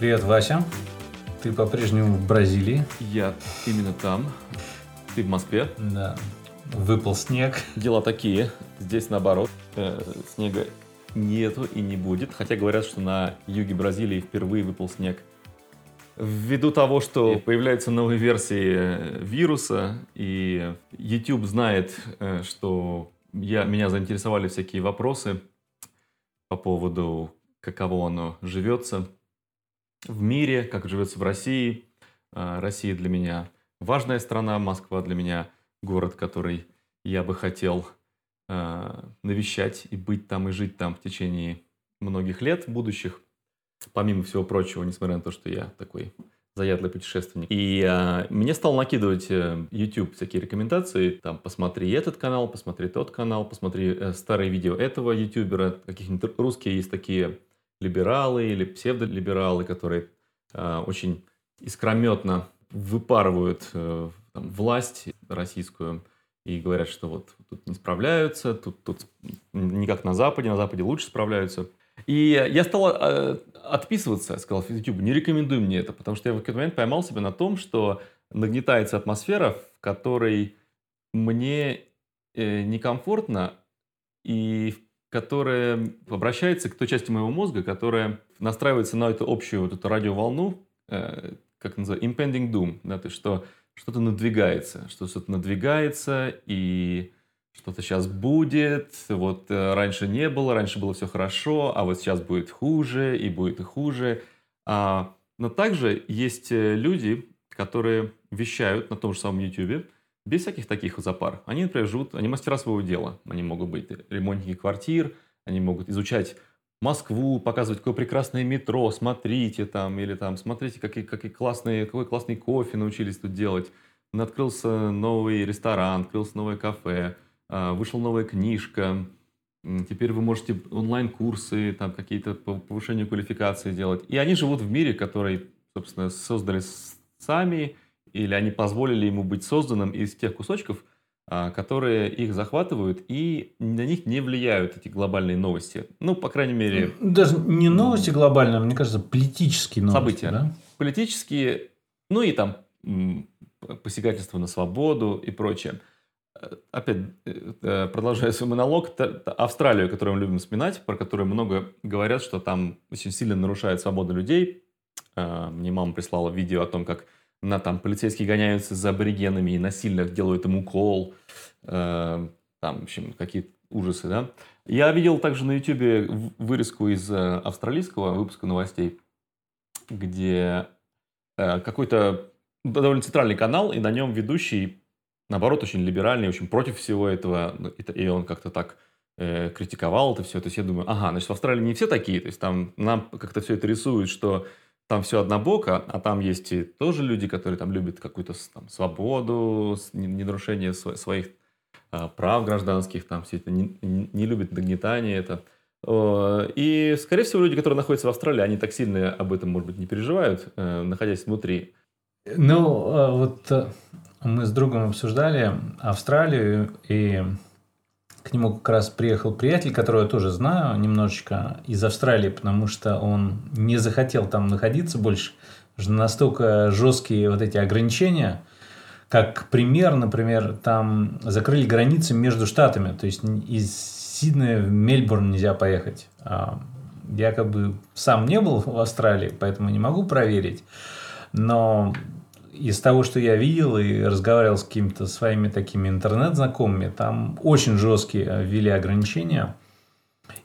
Привет, Вася. Ты по-прежнему в Бразилии. Я именно там. Ты в Москве. Да. Выпал снег. Дела такие. Здесь наоборот. Э, снега нету и не будет. Хотя говорят, что на юге Бразилии впервые выпал снег. Ввиду того, что появляются новые версии э, вируса, и YouTube знает, э, что я, меня заинтересовали всякие вопросы по поводу, каково оно живется в мире, как живется в России. А, Россия для меня важная страна, Москва для меня город, который я бы хотел а, навещать и быть там и жить там в течение многих лет будущих. Помимо всего прочего, несмотря на то, что я такой заядлый путешественник. И а, мне стал накидывать э, YouTube всякие рекомендации. Там, посмотри этот канал, посмотри тот канал, посмотри э, старые видео этого ютубера. Каких-нибудь русские есть такие либералы или псевдолибералы, которые э, очень искрометно выпарывают э, там, власть российскую и говорят, что вот тут не справляются, тут, тут не как на Западе, на Западе лучше справляются. И я стал э, отписываться, сказал YouTube, не рекомендуй мне это, потому что я в какой-то момент поймал себя на том, что нагнетается атмосфера, в которой мне э, некомфортно и которая обращается к той части моего мозга, которая настраивается на эту общую вот эту радиоволну, э, как называется, impending doom, да, то есть что что-то надвигается, что что-то надвигается, и что-то сейчас будет, вот э, раньше не было, раньше было все хорошо, а вот сейчас будет хуже, и будет и хуже. А, но также есть э, люди, которые вещают на том же самом YouTube, без всяких таких запар. Они, например, живут, они мастера своего дела. Они могут быть ремонтники квартир, они могут изучать Москву, показывать, какое прекрасное метро, смотрите там, или там, смотрите, какие, какие классные, какой классный кофе научились тут делать. Открылся новый ресторан, открылся новое кафе, а, вышла новая книжка, теперь вы можете онлайн-курсы, там какие-то по повышению квалификации делать. И они живут в мире, который, собственно, создали сами, или они позволили ему быть созданным из тех кусочков, а, которые их захватывают и на них не влияют эти глобальные новости. Ну, по крайней мере... Даже не новости глобальные, мне кажется, политические новости. События. Да? Политические, ну и там посягательство на свободу и прочее. Э, опять, э, э, продолжая свой монолог, Австралию, которую мы любим вспоминать, про которую много говорят, что там очень сильно нарушает свободу людей. Мне мама прислала видео о том, как на там полицейские гоняются за аборигенами и насильно делают им укол, э, там, в общем, какие ужасы, да. Я видел также на YouTube вырезку из э, австралийского выпуска новостей, где э, какой-то довольно центральный канал, и на нем ведущий, наоборот, очень либеральный, очень против всего этого, и он как-то так э, критиковал это все. То есть я думаю, ага, значит, в Австралии не все такие, то есть там нам как-то все это рисует, что там все однобоко, а там есть и тоже люди, которые там любят какую-то там, свободу, недорушение своих а, прав гражданских, там все это не, не любят нагнетание это. И, скорее всего, люди, которые находятся в Австралии, они так сильно об этом, может быть, не переживают, э, находясь внутри. Ну, а вот э, мы с другом обсуждали Австралию, и к нему как раз приехал приятель, которого я тоже знаю немножечко из Австралии, потому что он не захотел там находиться больше. Настолько жесткие вот эти ограничения. Как пример, например, там закрыли границы между штатами. То есть из Сиднея в Мельбурн нельзя поехать. А, я как бы сам не был в Австралии, поэтому не могу проверить. Но из того, что я видел и разговаривал с какими-то своими такими интернет-знакомыми, там очень жесткие ввели ограничения.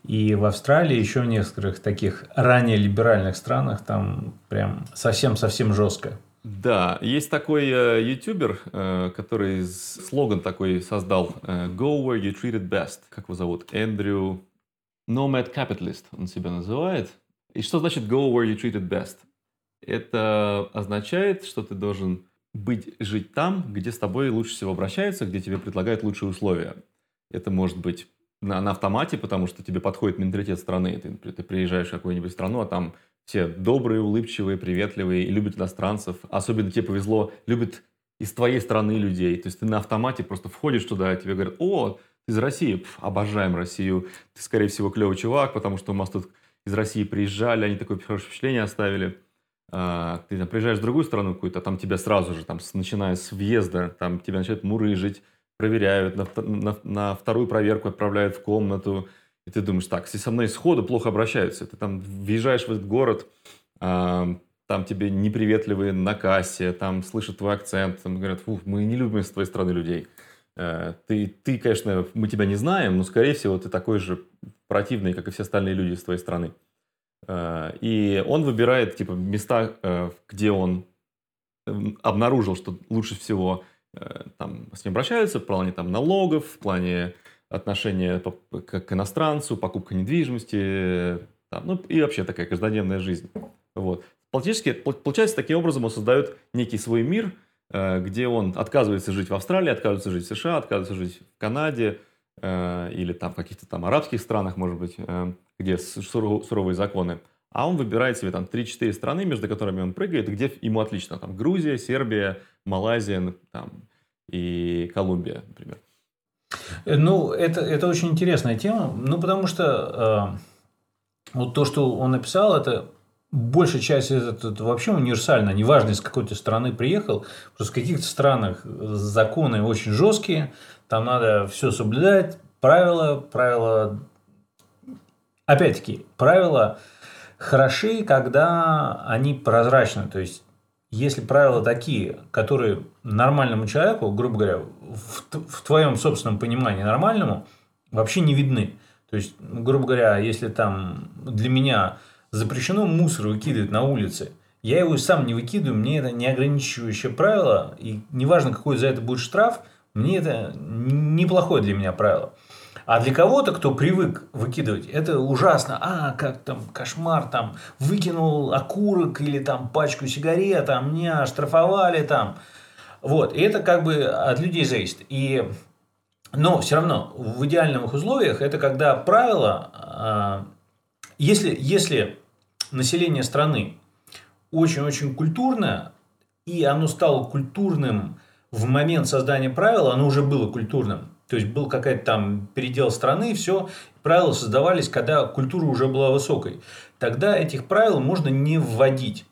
И в Австралии, еще в некоторых таких ранее либеральных странах, там прям совсем-совсем жестко. Да, есть такой э, ютубер, э, который слоган такой создал э, «Go where you treated best». Как его зовут? Эндрю Nomad Capitalist он себя называет. И что значит «Go where you treated best»? Это означает, что ты должен быть, жить там, где с тобой лучше всего обращаются, где тебе предлагают лучшие условия. Это может быть на, на автомате, потому что тебе подходит менталитет страны. Ты, ты приезжаешь в какую-нибудь страну, а там все добрые, улыбчивые, приветливые и любят иностранцев. Особенно тебе повезло, любят из твоей страны людей. То есть ты на автомате просто входишь туда, и тебе говорят, о, ты из России, Пф, обожаем Россию, ты, скорее всего, клевый чувак, потому что у нас тут из России приезжали, они такое хорошее впечатление оставили. А, ты там, приезжаешь в другую страну какую-то, там тебя сразу же, там, начиная с въезда, там тебя начинают мурыжить, проверяют, на, на, на вторую проверку отправляют в комнату, и ты думаешь, так, если со мной сходу плохо обращаются, ты там въезжаешь в этот город, а, там тебе неприветливые на кассе, там слышат твой акцент, там говорят, фу, мы не любим с твоей страны людей. Э, ты, ты, конечно, мы тебя не знаем, но, скорее всего, ты такой же противный, как и все остальные люди с твоей страны. Э, и он выбирает, типа, места, э, где он обнаружил, что лучше всего там, с ним обращаются в плане там, налогов, в плане отношения к иностранцу, покупка недвижимости, там, ну и вообще такая каждодневная жизнь. Вот. Фактически, получается, таким образом он создает некий свой мир, э, где он отказывается жить в Австралии, отказывается жить в США, отказывается жить в Канаде э, или там в каких-то там арабских странах, может быть, э, где суровые законы. А он выбирает себе там 3-4 страны, между которыми он прыгает, где ему отлично. Там Грузия, Сербия, Малайзия там, и Колумбия, например. Ну, это, это очень интересная тема. Ну, потому что э, вот то, что он написал, это большая часть это, это вообще универсально, неважно, из какой то страны приехал, просто в каких-то странах законы очень жесткие, там надо все соблюдать, правила, правила, опять-таки, правила хороши, когда они прозрачны, то есть если правила такие, которые нормальному человеку, грубо говоря, в, в твоем собственном понимании нормальному, вообще не видны. То есть, грубо говоря, если там для меня запрещено мусор выкидывать на улице. Я его сам не выкидываю, мне это не ограничивающее правило, и неважно, какой за это будет штраф, мне это неплохое для меня правило. А для кого-то, кто привык выкидывать, это ужасно. А, как там, кошмар, там, выкинул окурок или там пачку сигарет, а меня оштрафовали там. Вот, и это как бы от людей зависит. И, но все равно в идеальных условиях это когда правило, а, если, если население страны очень-очень культурное, и оно стало культурным в момент создания правил, оно уже было культурным. То есть был какой-то там передел страны, все, правила создавались, когда культура уже была высокой. Тогда этих правил можно не вводить.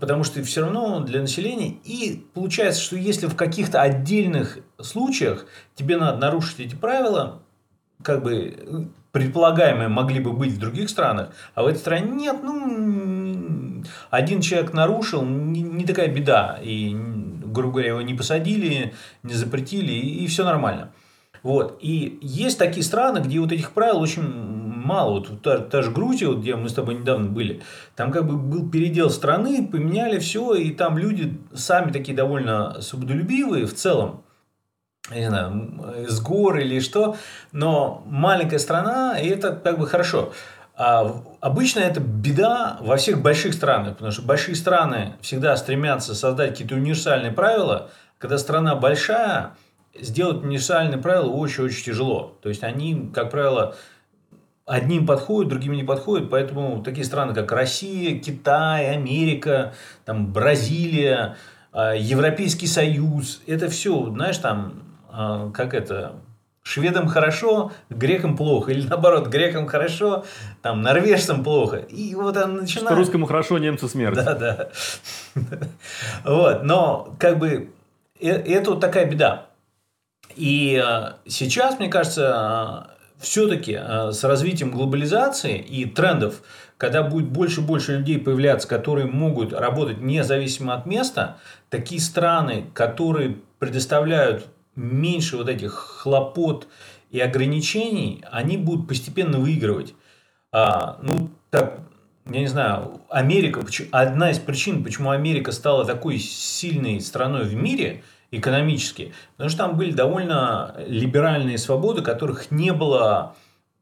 Потому что все равно для населения. И получается, что если в каких-то отдельных случаях тебе надо нарушить эти правила, как бы предполагаемые могли бы быть в других странах, а в этой стране нет, ну, один человек нарушил, не, такая беда, и, грубо говоря, его не посадили, не запретили, и, и все нормально. Вот. И есть такие страны, где вот этих правил очень мало. Вот та, та же Грузия, вот, где мы с тобой недавно были, там как бы был передел страны, поменяли все, и там люди сами такие довольно свободолюбивые в целом не знаю, с гор или что, но маленькая страна, и это как бы хорошо. А обычно это беда во всех больших странах, потому что большие страны всегда стремятся создать какие-то универсальные правила. Когда страна большая, сделать универсальные правила очень-очень тяжело. То есть они, как правило, одним подходят, другим не подходят. Поэтому такие страны, как Россия, Китай, Америка, там, Бразилия, а, Европейский Союз, это все, знаешь, там как это, шведам хорошо, грекам плохо. Или наоборот, грекам хорошо, там, норвежцам плохо. И вот он начинает... Что русскому хорошо, немцу смерть. Да, да. Вот, но как бы э, это вот такая беда. И э, сейчас, мне кажется, все-таки э, с развитием глобализации и трендов, когда будет больше и больше людей появляться, которые могут работать независимо от места, такие страны, которые предоставляют меньше вот этих хлопот и ограничений, они будут постепенно выигрывать. А, ну, так, я не знаю, Америка, одна из причин, почему Америка стала такой сильной страной в мире экономически, потому что там были довольно либеральные свободы, которых не было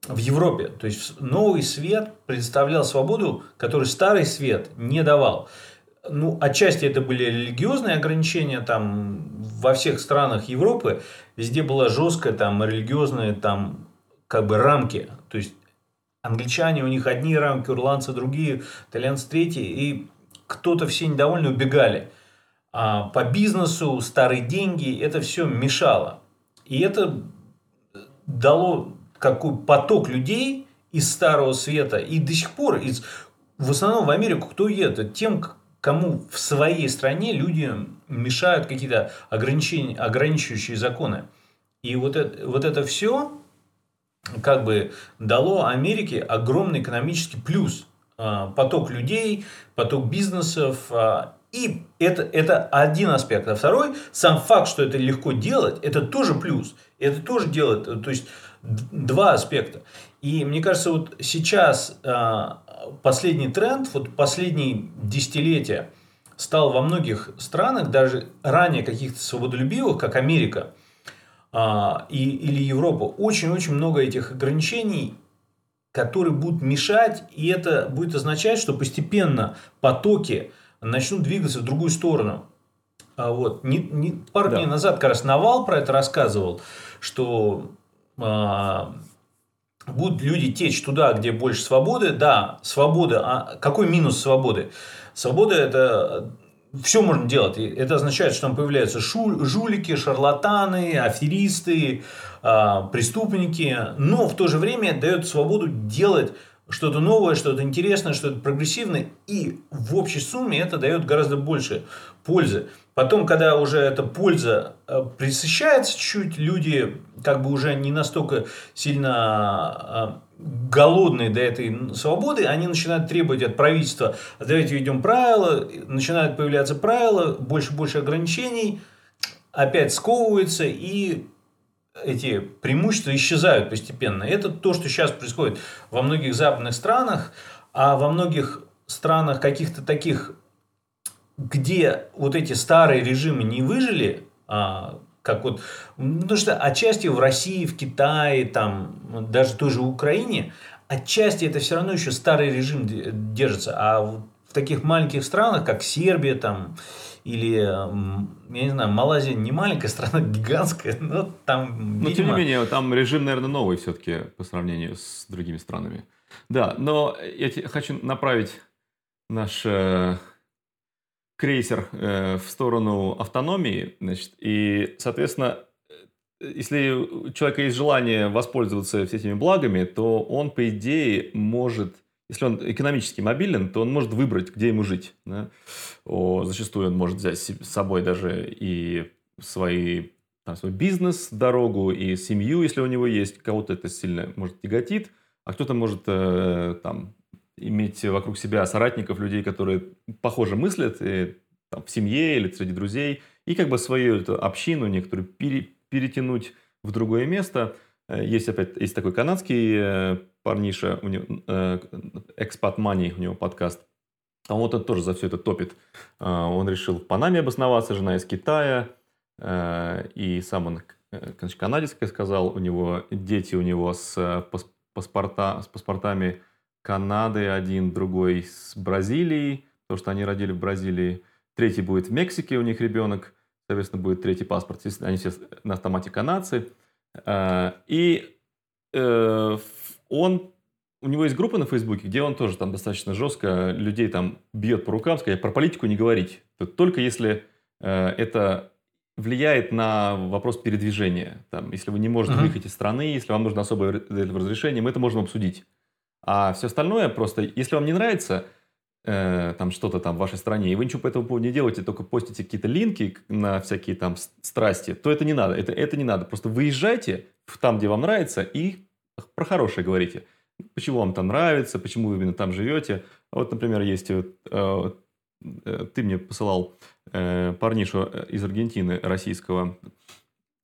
в Европе. То есть новый свет представлял свободу, которую старый свет не давал ну, отчасти это были религиозные ограничения, там, во всех странах Европы везде была жесткая, там, религиозные, там, как бы рамки, то есть англичане, у них одни рамки, ирландцы другие, итальянцы третьи, и кто-то все недовольны убегали. А по бизнесу, старые деньги, это все мешало. И это дало какой поток людей из Старого Света. И до сих пор из, в основном в Америку кто едет? Тем, кому в своей стране люди мешают какие-то ограничения, ограничивающие законы. И вот это, вот это все как бы дало Америке огромный экономический плюс. А, поток людей, поток бизнесов. А, и это, это один аспект. А второй, сам факт, что это легко делать, это тоже плюс. Это тоже делает, то есть два аспекта. И мне кажется, вот сейчас а, последний тренд, вот последние десятилетия стал во многих странах, даже ранее каких-то свободолюбивых, как Америка а, и, или Европа, очень-очень много этих ограничений, которые будут мешать, и это будет означать, что постепенно потоки начнут двигаться в другую сторону. А вот. Не, не, пару да. дней назад как раз Навал про это рассказывал, что а, будут люди течь туда, где больше свободы. Да, свобода. А какой минус свободы? Свобода – это все можно делать. это означает, что там появляются шу, жулики, шарлатаны, аферисты, э, преступники. Но в то же время дает свободу делать что-то новое, что-то интересное, что-то прогрессивное. И в общей сумме это дает гораздо больше пользы. Потом, когда уже эта польза э, присыщается чуть-чуть, люди как бы уже не настолько сильно э, голодные до этой свободы, они начинают требовать от правительства, давайте введем правила, начинают появляться правила, больше-больше ограничений, опять сковываются и эти преимущества исчезают постепенно. Это то, что сейчас происходит во многих западных странах, а во многих странах каких-то таких где вот эти старые режимы не выжили, а, как вот, потому что отчасти в России, в Китае, там, даже той же Украине, отчасти это все равно еще старый режим держится, а в таких маленьких странах, как Сербия, там, или, я не знаю, Малайзия не маленькая страна, гигантская, но там, Но, тем не менее, там режим, наверное, новый все-таки по сравнению с другими странами. Да, но я хочу направить наш э, крейсер э, в сторону автономии, значит, и, соответственно, э, если у человека есть желание воспользоваться всеми этими благами, то он, по идее, может, если он экономически мобилен, то он может выбрать, где ему жить. Да? О, зачастую он может взять с собой даже и свои, там, свой бизнес, дорогу, и семью, если у него есть. Кого-то это сильно может тяготит, а кто-то может э, там, иметь вокруг себя соратников, людей, которые похоже мыслят и, там, в семье или среди друзей, и как бы свою эту общину некоторую пере, перетянуть в другое место. Э, есть опять есть такой канадский э, парниша, у него, э, Expat Money, у него подкаст. А вот он тоже за все это топит. Он решил в Панаме обосноваться, жена из Китая. И сам он, конечно, канадец, как я сказал, у него дети у него с, паспорта, с паспортами Канады один, другой с Бразилией, потому что они родили в Бразилии. Третий будет в Мексике, у них ребенок, соответственно, будет третий паспорт. Они все на автомате канадцы. А, и э, он, у него есть группа на Фейсбуке, где он тоже там достаточно жестко людей там бьет по рукам, сказать, про политику не говорить. Только если э, это влияет на вопрос передвижения. Там, если вы не можете uh-huh. выехать из страны, если вам нужно особое разрешение, мы это можем обсудить. А все остальное просто, если вам не нравится э, там что-то там в вашей стране, и вы ничего по этому поводу не делаете, только постите какие-то линки на всякие там страсти, то это не надо. Это, это не надо. Просто выезжайте в там, где вам нравится, и про хорошее говорите. Почему вам там нравится, почему вы именно там живете. Вот, например, есть... Э, э, ты мне посылал э, парнишу из Аргентины, российского,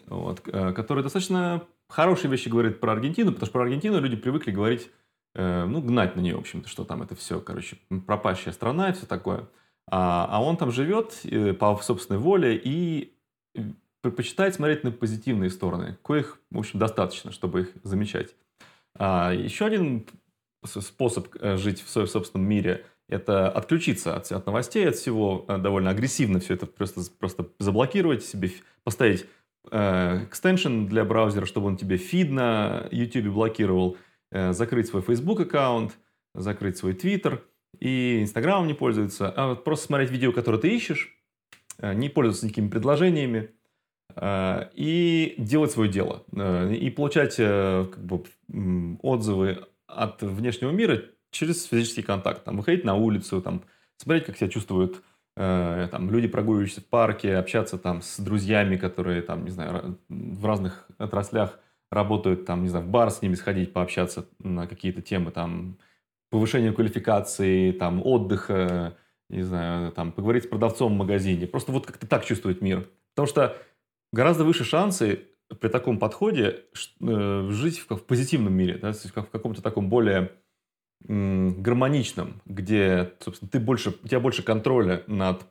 вот, э, который достаточно хорошие вещи говорит про Аргентину, потому что про Аргентину люди привыкли говорить Э, ну, гнать на нее, в общем-то, что там это все, короче, пропащая страна и все такое. А, а он там живет э, по собственной воле и предпочитает смотреть на позитивные стороны, коих, в общем, достаточно, чтобы их замечать. А, еще один способ э, жить в своем собственном мире – это отключиться от, от новостей, от всего, довольно агрессивно все это просто, просто заблокировать себе, поставить э, экстеншн для браузера, чтобы он тебе фид на YouTube блокировал – Э, закрыть свой Facebook аккаунт, закрыть свой Twitter и Instagram не пользоваться, а вот просто смотреть видео, которое ты ищешь, э, не пользоваться никакими предложениями э, и делать свое дело. И получать как бы, отзывы от внешнего мира через физический контакт. Там, выходить на улицу, там, смотреть, как себя чувствуют э, там, люди, прогуливающиеся в парке, общаться там с друзьями, которые там, не знаю, в разных отраслях работают, там, не знаю, в бар с ними сходить, пообщаться на какие-то темы, там, повышения квалификации, там, отдыха, не знаю, там, поговорить с продавцом в магазине. Просто вот как-то так чувствует мир. Потому что гораздо выше шансы при таком подходе э, жить в, в позитивном мире, да, в каком-то таком более гармоничном, где, собственно, ты больше, у тебя больше контроля над,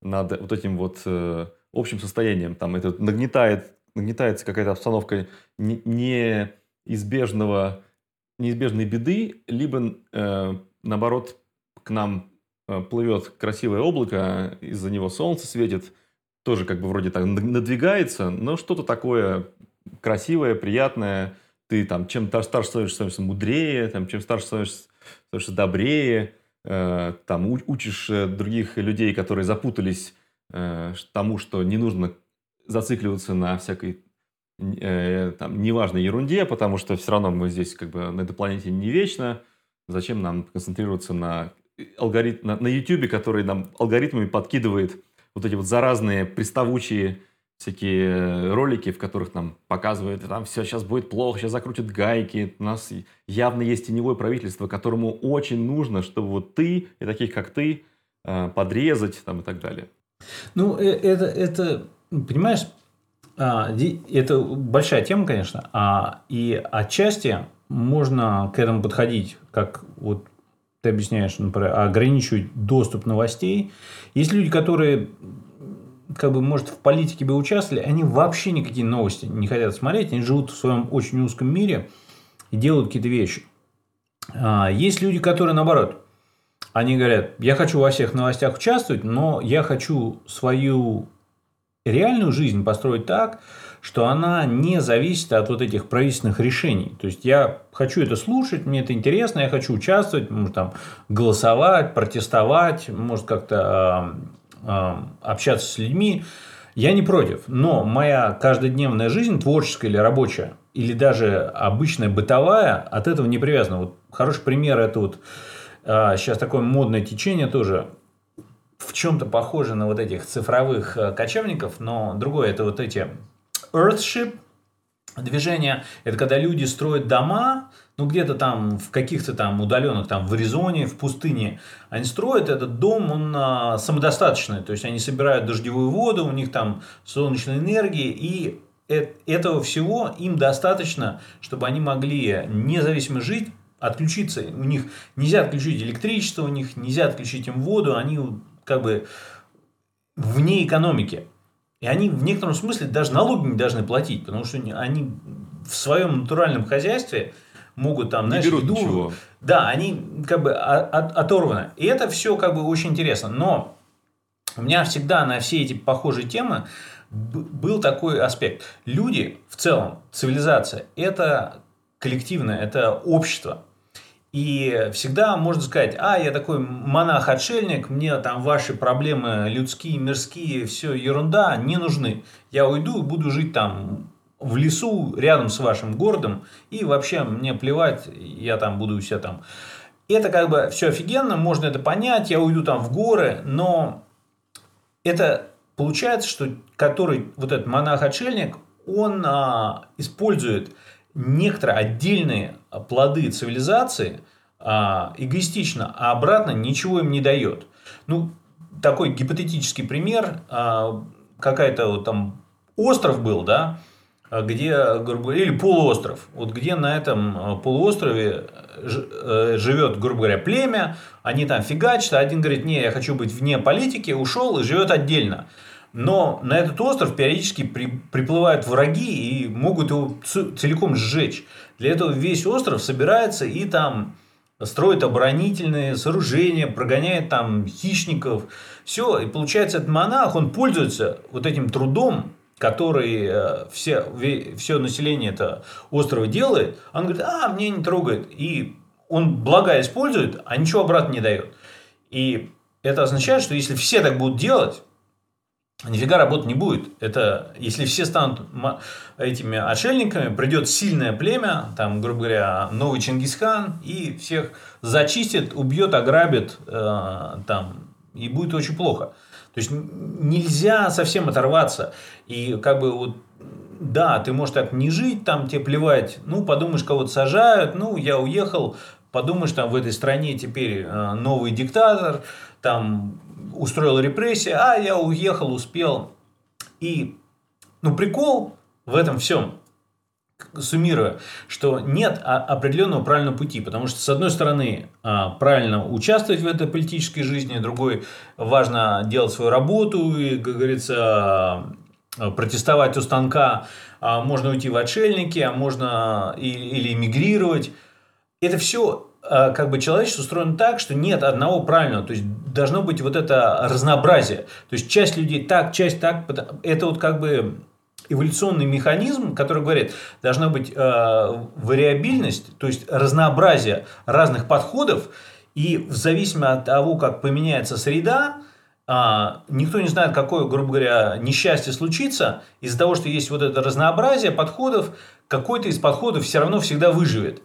над вот этим вот э, общим состоянием. Там это нагнетает, нагнетается какая-то обстановка неизбежного, неизбежной беды, либо, э, наоборот, к нам э, плывет красивое облако, из-за него солнце светит, тоже как бы вроде так надвигается, но что-то такое красивое, приятное, ты там, чем старше становишься, становишься мудрее, там, чем старше становишься, становишься добрее, э, там, учишь э, других людей, которые запутались э, тому, что не нужно зацикливаться на всякой э, там, неважной ерунде, потому что все равно мы здесь как бы на этой планете не вечно. Зачем нам концентрироваться на алгоритм, на, на YouTube, который нам алгоритмами подкидывает вот эти вот заразные, приставучие всякие э, ролики, в которых нам показывают, там все сейчас будет плохо, сейчас закрутят гайки. У нас явно есть теневое правительство, которому очень нужно, чтобы вот ты и таких, как ты, э, подрезать там и так далее. Ну, э, это, это понимаешь, а, это большая тема, конечно, а, и отчасти можно к этому подходить, как вот ты объясняешь, например, ограничивать доступ новостей. Есть люди, которые как бы, может, в политике бы участвовали, они вообще никакие новости не хотят смотреть, они живут в своем очень узком мире и делают какие-то вещи. А, есть люди, которые наоборот, они говорят, я хочу во всех новостях участвовать, но я хочу свою реальную жизнь построить так, что она не зависит от вот этих правительственных решений. То есть я хочу это слушать, мне это интересно, я хочу участвовать, может там голосовать, протестовать, может как-то общаться с людьми, я не против. Но моя каждодневная жизнь, творческая или рабочая, или даже обычная бытовая, от этого не привязана. Вот хороший пример это вот сейчас такое модное течение тоже в чем-то похоже на вот этих цифровых э, кочевников, но другое это вот эти Earthship движения. Это когда люди строят дома, ну где-то там в каких-то там удаленных, там в Аризоне, в пустыне, они строят этот дом, он а, самодостаточный, то есть они собирают дождевую воду, у них там солнечная энергия, и этого всего им достаточно, чтобы они могли независимо жить, отключиться. У них нельзя отключить электричество, у них нельзя отключить им воду, они как бы вне экономики. И они в некотором смысле даже налоги не должны платить, потому что они в своем натуральном хозяйстве могут там, знаешь, не берут еду, ничего. Да, они как бы от, оторваны. И это все как бы очень интересно. Но у меня всегда на все эти похожие темы был такой аспект. Люди в целом, цивилизация, это коллективное, это общество. И всегда можно сказать, а, я такой монах-отшельник, мне там ваши проблемы людские, мирские, все ерунда, не нужны. Я уйду и буду жить там в лесу рядом с вашим городом, и вообще мне плевать, я там буду себя там. Это как бы все офигенно, можно это понять, я уйду там в горы, но это получается, что который вот этот монах-отшельник, он а, использует некоторые отдельные плоды цивилизации а, эгоистично, а обратно ничего им не дает. Ну, такой гипотетический пример, а, какая-то вот там остров был, да, а где, грубо говоря, или полуостров, вот где на этом а, полуострове э, живет, грубо говоря, племя, они там фигачат, а один говорит, не, я хочу быть вне политики, ушел и живет отдельно. Но на этот остров периодически при, приплывают враги и могут его целиком сжечь. Для этого весь остров собирается и там строит оборонительные сооружения, прогоняет там хищников. Все, и получается, этот монах, он пользуется вот этим трудом который э, все, все население это острова делает, он говорит, а, мне не трогает. И он блага использует, а ничего обратно не дает. И это означает, что если все так будут делать, нифига работать не будет. Это, если все станут этими отшельниками, придет сильное племя, там, грубо говоря, новый Чингисхан, и всех зачистит, убьет, ограбит, э, там, и будет очень плохо. То есть нельзя совсем оторваться. И как бы вот да, ты можешь так не жить, там тебе плевать, ну, подумаешь, кого-то сажают, ну, я уехал, подумаешь, там в этой стране теперь э, новый диктатор, там устроил репрессии, а я уехал, успел. И, ну, прикол в этом всем, суммируя, что нет определенного правильного пути, потому что, с одной стороны, а, правильно участвовать в этой политической жизни, другой, важно делать свою работу и, как говорится, протестовать у станка, а можно уйти в отшельники, а можно или эмигрировать. Это все а, как бы человечество устроено так, что нет одного правильного, то есть должно быть вот это разнообразие. То есть часть людей так, часть так, это вот как бы эволюционный механизм, который говорит, должна быть э, вариабильность, то есть разнообразие разных подходов, и в зависимости от того, как поменяется среда, а, никто не знает, какое, грубо говоря, несчастье случится, из-за того, что есть вот это разнообразие подходов, какой-то из подходов все равно всегда выживет.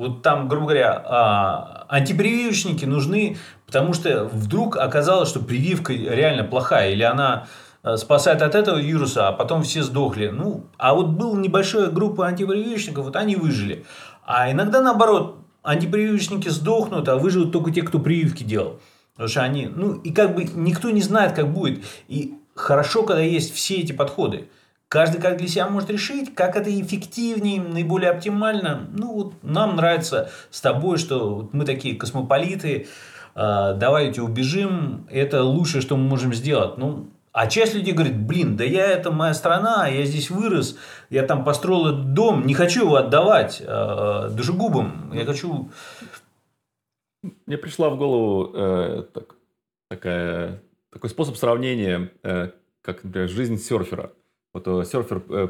Вот там, грубо говоря, а, антипрививочники нужны, потому что вдруг оказалось, что прививка реально плохая, или она а, спасает от этого вируса, а потом все сдохли. Ну, а вот была небольшая группа антипрививочников, вот они выжили. А иногда наоборот, антипрививочники сдохнут, а выживут только те, кто прививки делал. Потому что они, ну, и как бы никто не знает, как будет. И хорошо, когда есть все эти подходы. Каждый как для себя может решить, как это эффективнее, наиболее оптимально. Ну, вот нам нравится с тобой, что мы такие космополиты, э, давайте убежим, это лучшее, что мы можем сделать. Ну, а часть людей говорит, блин, да я, это моя страна, я здесь вырос, я там построил этот дом, не хочу его отдавать э, душегубам, я хочу мне пришла в голову э, так, такая, такой способ сравнения, э, как, например, жизнь серфера. Вот э, серфер э,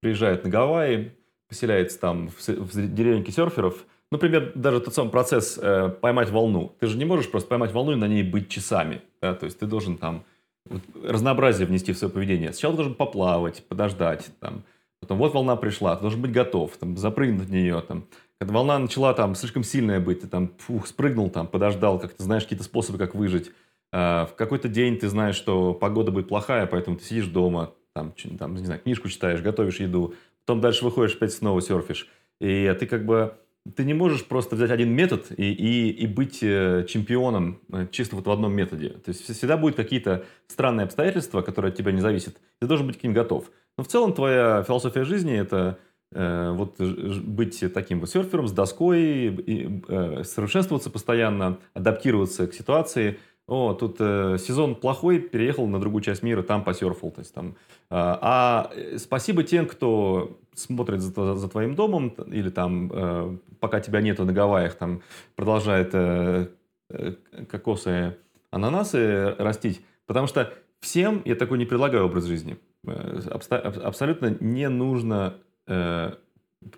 приезжает на Гавайи, поселяется там в, деревеньке серферов. Например, даже тот самый процесс э, поймать волну. Ты же не можешь просто поймать волну и на ней быть часами. Да? То есть ты должен там вот, разнообразие внести в свое поведение. Сначала должен поплавать, подождать. Там. Потом вот волна пришла, ты должен быть готов, там, запрыгнуть в нее. Там когда волна начала там слишком сильная быть, ты там фух, спрыгнул, там, подождал, как ты знаешь какие-то способы, как выжить. А, в какой-то день ты знаешь, что погода будет плохая, поэтому ты сидишь дома, там, там, не знаю, книжку читаешь, готовишь еду, потом дальше выходишь, опять снова серфишь. И ты как бы ты не можешь просто взять один метод и, и, и быть э, чемпионом э, чисто вот в одном методе. То есть всегда будут какие-то странные обстоятельства, которые от тебя не зависят. Ты должен быть к ним готов. Но в целом твоя философия жизни – это Э, вот быть таким вот серфером с доской, и, э, совершенствоваться постоянно, адаптироваться к ситуации. О, тут э, сезон плохой, переехал на другую часть мира, там посерфил. То есть, там, э, а спасибо тем, кто смотрит за, за твоим домом, или там, э, пока тебя нету на Гавайях, там продолжает э, э, кокосы, ананасы растить. Потому что всем я такой не предлагаю образ жизни. Э, абсолютно не нужно э,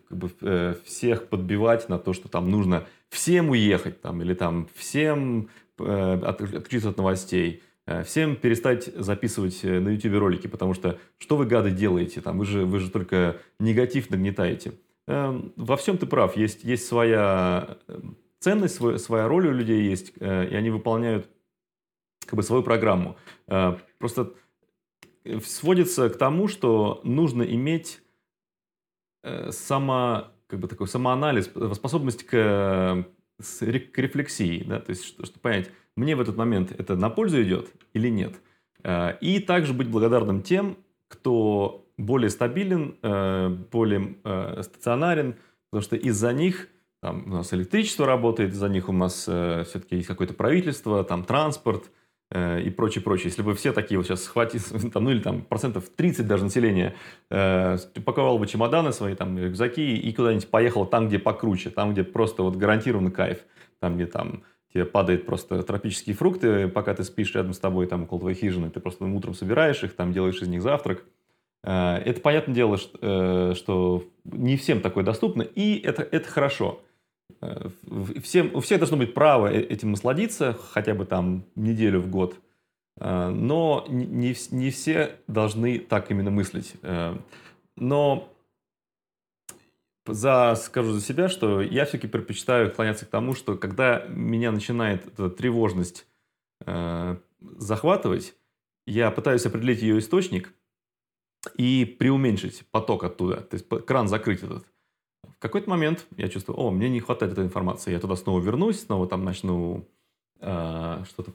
как бы, э, всех подбивать на то, что там нужно всем уехать, там, или там всем отключиться от новостей, э, всем перестать записывать э, на YouTube ролики, потому что что вы, гады, делаете? Там, вы, же, вы же только негатив нагнетаете. Э, во всем ты прав. Есть, есть своя э, ценность, свой, своя роль у людей есть, э, и они выполняют как бы свою программу. Э, просто сводится к тому, что нужно иметь Э, само, как бы такой самоанализ, способность к, к рефлексии, да, то есть, чтобы понять, мне в этот момент это на пользу идет или нет. Э, и также быть благодарным тем, кто более стабилен, э, более стационарен, потому что из-за них там, у нас электричество работает, из-за них у нас все-таки есть какое-то правительство, там транспорт – Э, и прочее, прочее. Если бы все такие вот сейчас схватили, там, ну или там процентов 30 даже населения, э, паковал бы чемоданы свои, там, рюкзаки и куда-нибудь поехал там, где покруче, там, где просто вот гарантированный кайф, там, где там тебе падают просто тропические фрукты, пока ты спишь рядом с тобой, там, около твоей хижины, ты просто утром собираешь их, там, делаешь из них завтрак. Э, это, понятное дело, э, что не всем такое доступно, и это, это хорошо. Всем, у всех должно быть право э, этим насладиться хотя бы там неделю в год. Э, но не, не все должны так именно мыслить. Э, но за, скажу за себя, что я все-таки предпочитаю склоняться к тому, что когда меня начинает эта тревожность э, захватывать, я пытаюсь определить ее источник и преуменьшить поток оттуда, то есть кран закрыть этот. Какой-то момент я чувствую, о, мне не хватает этой информации, я туда снова вернусь, снова там начну э, что-то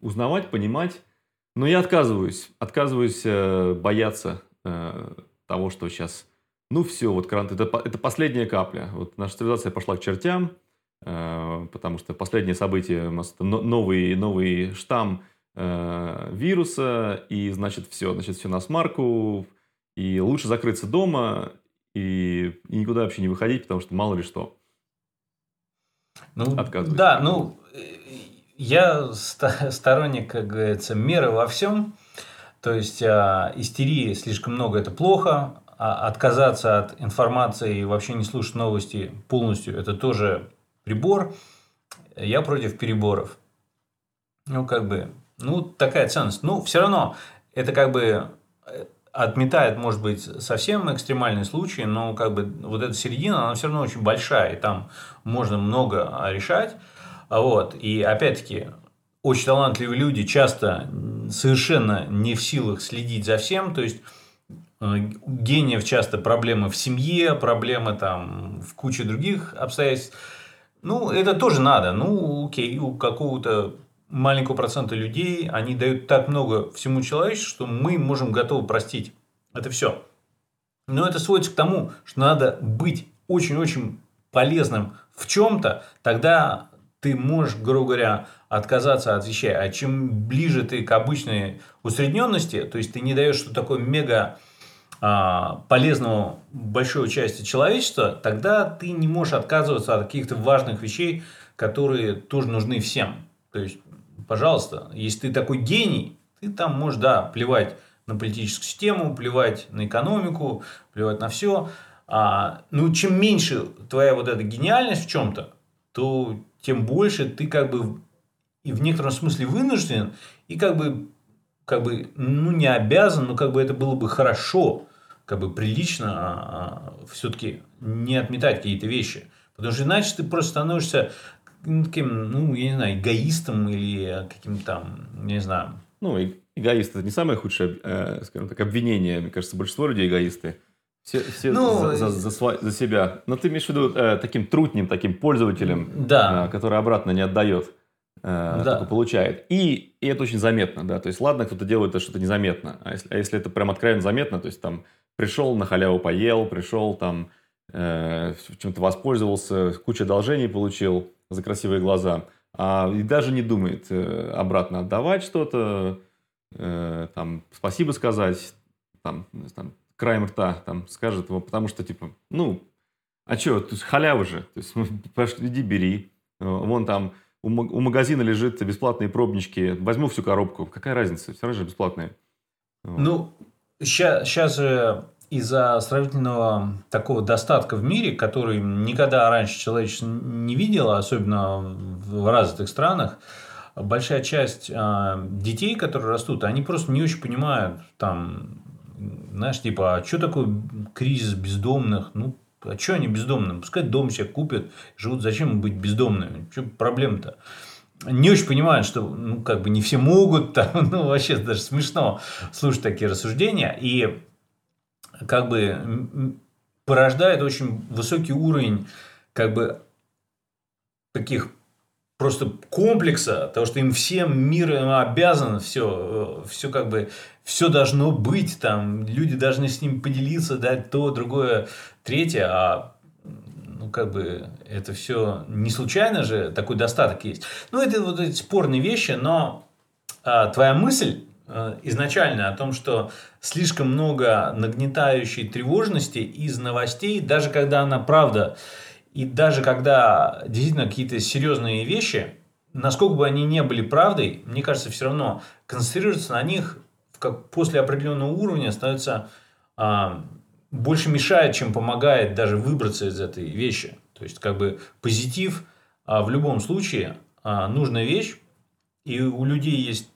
узнавать, понимать, но я отказываюсь, отказываюсь э, бояться э, того, что сейчас ну все, вот кран, это, это последняя капля. Вот наша цивилизация пошла к чертям, э, потому что последнее событие у нас это новый, новый штамм э, вируса, и значит все, значит все на смарку, и лучше закрыться дома и, и никуда вообще не выходить, потому что мало ли что. Ну, Да, ну, я сторонник, как говорится, меры во всем. То есть, а, истерии слишком много – это плохо, а отказаться от информации и вообще не слушать новости полностью – это тоже прибор. Я против переборов. Ну, как бы, ну, такая ценность. Ну, все равно, это как бы э, отметает, может быть, совсем экстремальные случаи, но как бы вот эта середина, она все равно очень большая, и там можно много решать. Вот. И опять-таки, очень талантливые люди часто совершенно не в силах следить за всем, то есть Э, гениев часто проблемы в семье, проблемы там в куче других обстоятельств. Ну, это тоже надо. Ну, окей, у какого-то маленького процента людей они дают так много всему человечеству, что мы можем готовы простить. Это все. Но это сводится к тому, что надо быть очень-очень полезным в чем-то, тогда ты можешь, грубо говоря, отказаться от вещей. А чем ближе ты к обычной усредненности, то есть ты не даешь что такое мега а, полезного большой части человечества, тогда ты не можешь отказываться от каких-то важных вещей, которые тоже нужны всем. То есть, пожалуйста, если ты такой гений, ты там можешь, да, плевать на политическую систему, плевать на экономику, плевать на все. А, ну, чем меньше твоя вот эта гениальность в чем-то, то тем больше ты как бы и в некотором смысле вынужден, и как бы, как бы ну, не обязан, но как бы это было бы хорошо как бы прилично а, а, все-таки не отметать какие-то вещи. Потому что иначе ты просто становишься таким, ну, я не знаю, эгоистом или каким-то там, не знаю. Ну, эгоист – это не самое худшее, э, скажем так, обвинение. Мне кажется, большинство людей эгоисты. Все, все ну, за, за, за, за себя. Но ты имеешь в виду э, таким трутнем, таким пользователем, да. э, который обратно не отдает, э, да. только получает. И, и это очень заметно, да. То есть, ладно, кто-то делает это что-то незаметно. А если, а если это прям откровенно заметно, то есть там пришел на халяву поел, пришел там э, чем-то воспользовался, куча должений получил за красивые глаза, а, и даже не думает э, обратно отдавать что-то, э, там спасибо сказать, там, там краем рта там скажет его, потому что типа, ну, а что, тут халява же, то есть пошли, иди бери, вон там у, у магазина лежит бесплатные пробнички, возьму всю коробку, какая разница, все равно же бесплатные. Ну, сейчас же из-за сравнительного такого достатка в мире, который никогда раньше человечество не видело, особенно в развитых странах, большая часть э, детей, которые растут, они просто не очень понимают, там, знаешь, типа, а что такое кризис бездомных? Ну, а что они бездомные? Пускай дом себе купят, живут, зачем им быть бездомными? Что проблема-то? не очень понимают, что ну, как бы не все могут, там, ну, вообще даже смешно слушать такие рассуждения, и как бы порождает очень высокий уровень как бы таких просто комплекса, того, что им всем мир обязан, все, все как бы, все должно быть, там, люди должны с ним поделиться, дать то, другое, третье, а ну, как бы, это все не случайно же, такой достаток есть. Ну, это вот эти спорные вещи, но а, твоя мысль изначально о том, что слишком много нагнетающей тревожности из новостей, даже когда она правда, и даже когда действительно какие-то серьезные вещи, насколько бы они не были правдой, мне кажется, все равно концентрироваться на них как после определенного уровня становится а, больше мешает, чем помогает даже выбраться из этой вещи. То есть, как бы позитив а, в любом случае а, нужная вещь, и у людей есть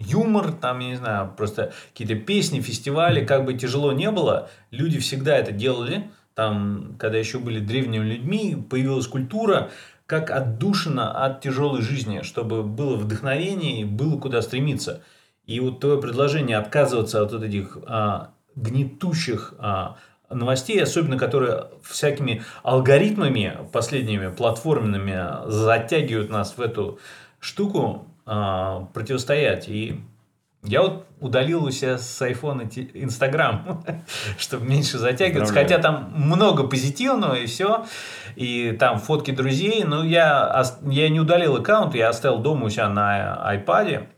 юмор, там, я не знаю, просто какие-то песни, фестивали, как бы тяжело не было, люди всегда это делали. Там, когда еще были древними людьми, появилась культура, как отдушина от тяжелой жизни, чтобы было вдохновение и было куда стремиться. И вот твое предложение отказываться от вот этих а, гнетущих а, новостей, особенно которые всякими алгоритмами последними платформенными затягивают нас в эту штуку, а, противостоять. И я вот удалил у себя с айфона Инстаграм, чтобы меньше затягиваться. Хотя там много позитивного и все. И там фотки друзей. Но я, я не удалил аккаунт, я оставил дома у себя на айпаде.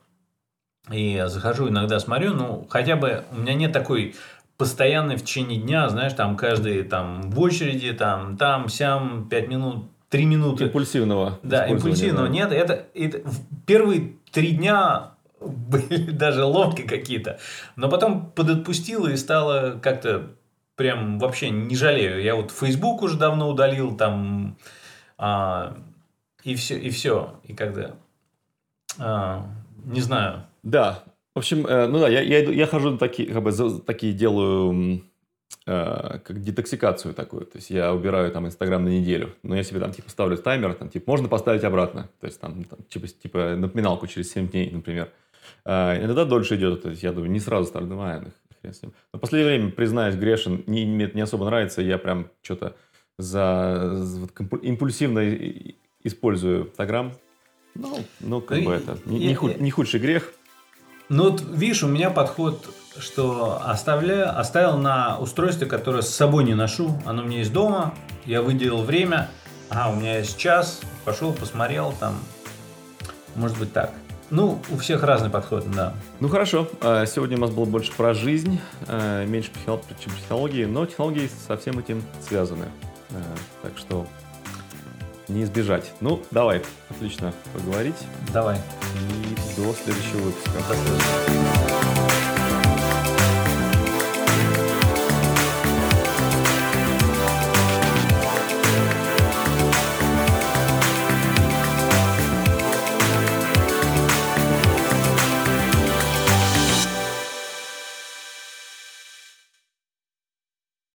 И захожу иногда смотрю, ну, хотя бы у меня нет такой постоянной в течение дня, знаешь, там каждый там в очереди, там, там, сям, пять минут, три минуты. Импульсивного. Да, импульсивного да. нет. Это, это первые три дня были даже ломки какие-то. Но потом подотпустило и стало как-то прям вообще не жалею. Я вот Facebook уже давно удалил, там а, и все, и все. И когда а, не знаю. Да. В общем, э, ну да, я, я, я хожу такие, как бы, такие делаю как детоксикацию такую. То есть я убираю там Инстаграм на неделю, но я себе там типа ставлю таймер, там типа можно поставить обратно. То есть там, там типа, типа напоминалку через 7 дней, например. Э, иногда дольше идет, то есть я думаю, не сразу ставлю, думаю, хрен с ним. Но в последнее время, признаюсь, грешен, не, мне это не особо нравится, я прям что-то за, за вот, импульсивно использую Инстаграм. Ну, ну, как бы это, не, не, худ, не худший грех. Ну вот видишь, у меня подход, что оставляю, оставил на устройстве, которое с собой не ношу. Оно у меня есть дома, я выделил время, а у меня есть час, пошел, посмотрел там. Может быть так. Ну, у всех разный подход, да. Ну хорошо, а, сегодня у нас было больше про жизнь, а, меньше про технологии, но технологии со всем этим связаны. А, так что не избежать. Ну, давай, отлично поговорить. Давай. И до следующего выпуска. До следующего.